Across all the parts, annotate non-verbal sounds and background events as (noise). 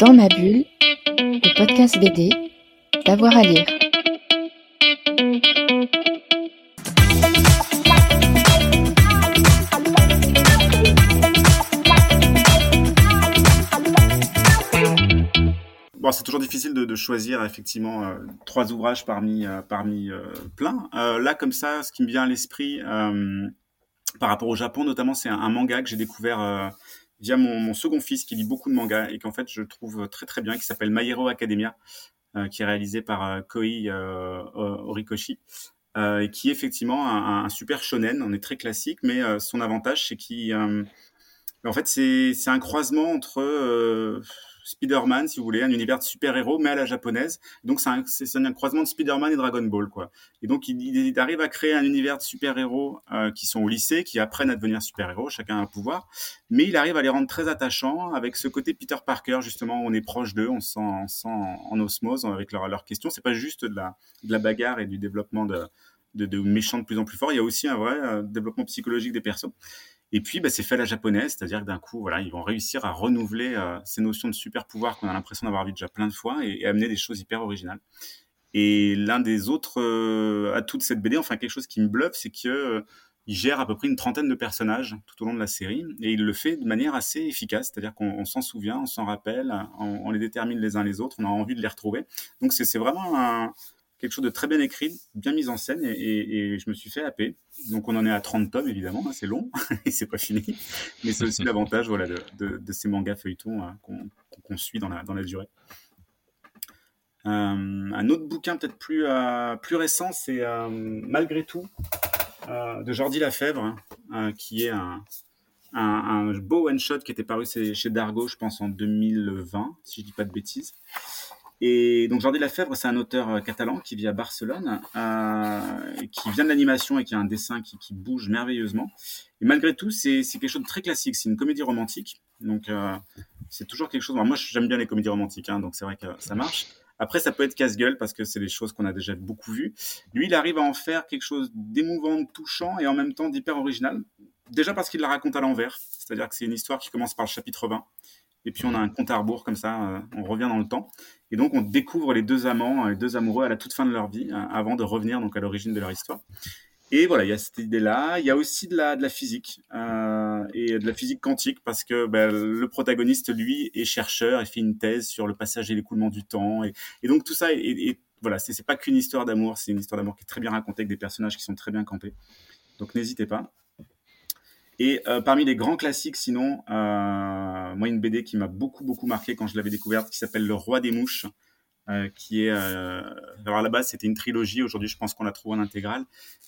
Dans ma bulle, le podcast BD, d'avoir à lire. Bon, c'est toujours difficile de, choisir effectivement euh, trois ouvrages parmi euh, euh, plein. Là, comme ça, ce qui me vient à l'esprit par rapport au Japon, notamment, c'est un, manga que j'ai découvert via mon, mon second fils qui lit beaucoup de mangas et qu'en fait je trouve très très bien, qui s'appelle My Hero Academia, euh, qui est réalisé par euh, Koi euh, Horikoshi. Et qui effectivement un, un, super shonen, on est très classique, mais son avantage c'est qu'il, en fait, c'est un croisement entre euh, Spider-Man, si vous voulez, un univers de super-héros, mais à la japonaise. Donc, c'est un, un croisement de Spider-Man et Dragon Ball, quoi. Et donc, il, il arrive à créer un univers de super-héros euh, qui sont au lycée, qui apprennent à devenir super-héros, chacun a un pouvoir, mais il arrive à les rendre très attachants avec ce côté Peter Parker, justement, on est proche d'eux, on se sent, on se sent en, en osmose avec leurs leur questions. C'est pas juste de la, de la bagarre et du développement de, de, de méchants de plus en plus forts, il y a aussi un vrai euh, développement psychologique des persos. Et puis, bah, c'est fait à la japonaise, c'est-à-dire que d'un coup, voilà, ils vont réussir à renouveler euh, ces notions de super pouvoir qu'on a l'impression d'avoir vu déjà plein de fois et, amener des choses hyper originales. Et l'un des autres euh, atouts de cette BD, enfin quelque chose qui me bluffe, c'est que euh, gère à peu près une trentaine de personnages tout au long de la série et il le fait de manière assez efficace, c'est-à-dire qu'on s'en souvient, on s'en rappelle, on, les détermine les uns les autres, on a envie de les retrouver. Donc c'est vraiment un, quelque chose de très bien écrit, bien mis en scène, et, je me suis fait happer. Donc on en est à 30 tomes, évidemment, hein, c'est long, (laughs) et c'est pas fini, mais c'est aussi l'avantage voilà, de, ces mangas feuilletons hein, qu'on qu suit dans la, durée. Euh, un autre bouquin peut-être plus, euh, récent, c'est euh, Malgré tout, de Jordi Lafèvre, hein, qui est un, beau one-shot qui était paru chez Dargo, je pense, en 2020, si je dis pas de bêtises. Et donc Jordi Lafèvre, c'est un auteur euh, catalan qui vit à Barcelone, euh, qui vient de l'animation et qui a un dessin qui, bouge merveilleusement. Et malgré tout, c'est quelque chose de très classique. C'est une comédie romantique, donc euh, c'est toujours quelque chose. moi, j'aime bien les comédies romantiques, hein, donc c'est vrai que ça marche. Après, ça peut être casse-gueule parce que c'est des choses qu'on a déjà beaucoup vues. Lui, il arrive à en faire quelque chose d'émouvant, de touchant et en même temps d'hyper original. Déjà parce qu'il la raconte à l'envers, c'est-à-dire que c'est une histoire qui commence par le chapitre 20 et puis on a un compte à rebours comme ça, euh, on revient dans le temps. Et donc on découvre les deux amants, les deux amoureux à la toute fin de leur vie, hein, avant de revenir donc à l'origine de leur histoire. Et voilà, il y a cette idée-là. Il y a aussi de la, physique euh, et de la physique quantique parce que ben, le protagoniste, lui, est chercheur et fait une thèse sur le passage et l'écoulement du temps. Et, donc tout ça, et, voilà, c'est pas qu'une histoire d'amour, c'est une histoire d'amour qui est très bien racontée avec des personnages qui sont très bien campés. Donc n'hésitez pas. Et euh, parmi les grands classiques, sinon, euh, moi, une BD qui m'a beaucoup, beaucoup marqué quand je l'avais découverte, qui s'appelle Le Roi des Mouches, euh, qui est... Euh, alors à la base, c'était une trilogie, aujourd'hui, je pense qu'on la trouve en intégrale,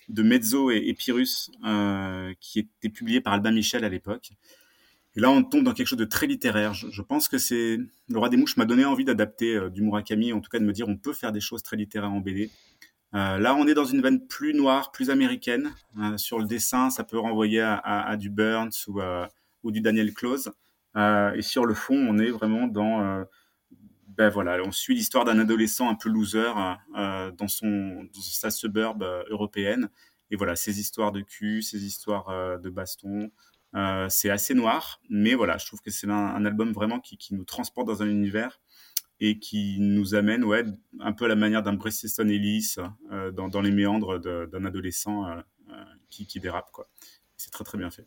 de Mezzo et, et Pyrrhus, euh, qui était publié par Albin Michel à l'époque. Et là, on tombe dans quelque chose de très littéraire. Je, pense que c'est... Le Roi des Mouches m'a donné envie d'adapter euh, du Murakami, en tout cas de me dire on peut faire des choses très littéraires en BD. Euh, là, on est dans une veine plus noire, plus américaine. Euh, sur le dessin, ça peut renvoyer à, du Burns ou, ou, du Daniel Close. Euh, et sur le fond, on est vraiment dans... Euh, ben voilà, on suit l'histoire d'un adolescent un peu loser euh, dans, son, sa suburb européenne. Et voilà, ces histoires de cul, ces histoires de baston, c'est assez noir. Mais voilà, je trouve que c'est un, album vraiment qui, nous transporte dans un univers et qui nous amène ouais, un peu à la manière d'un Bruce Easton Ellis dans, dans, les méandres d'un adolescent qui, qui, dérape. C'est très très bien fait.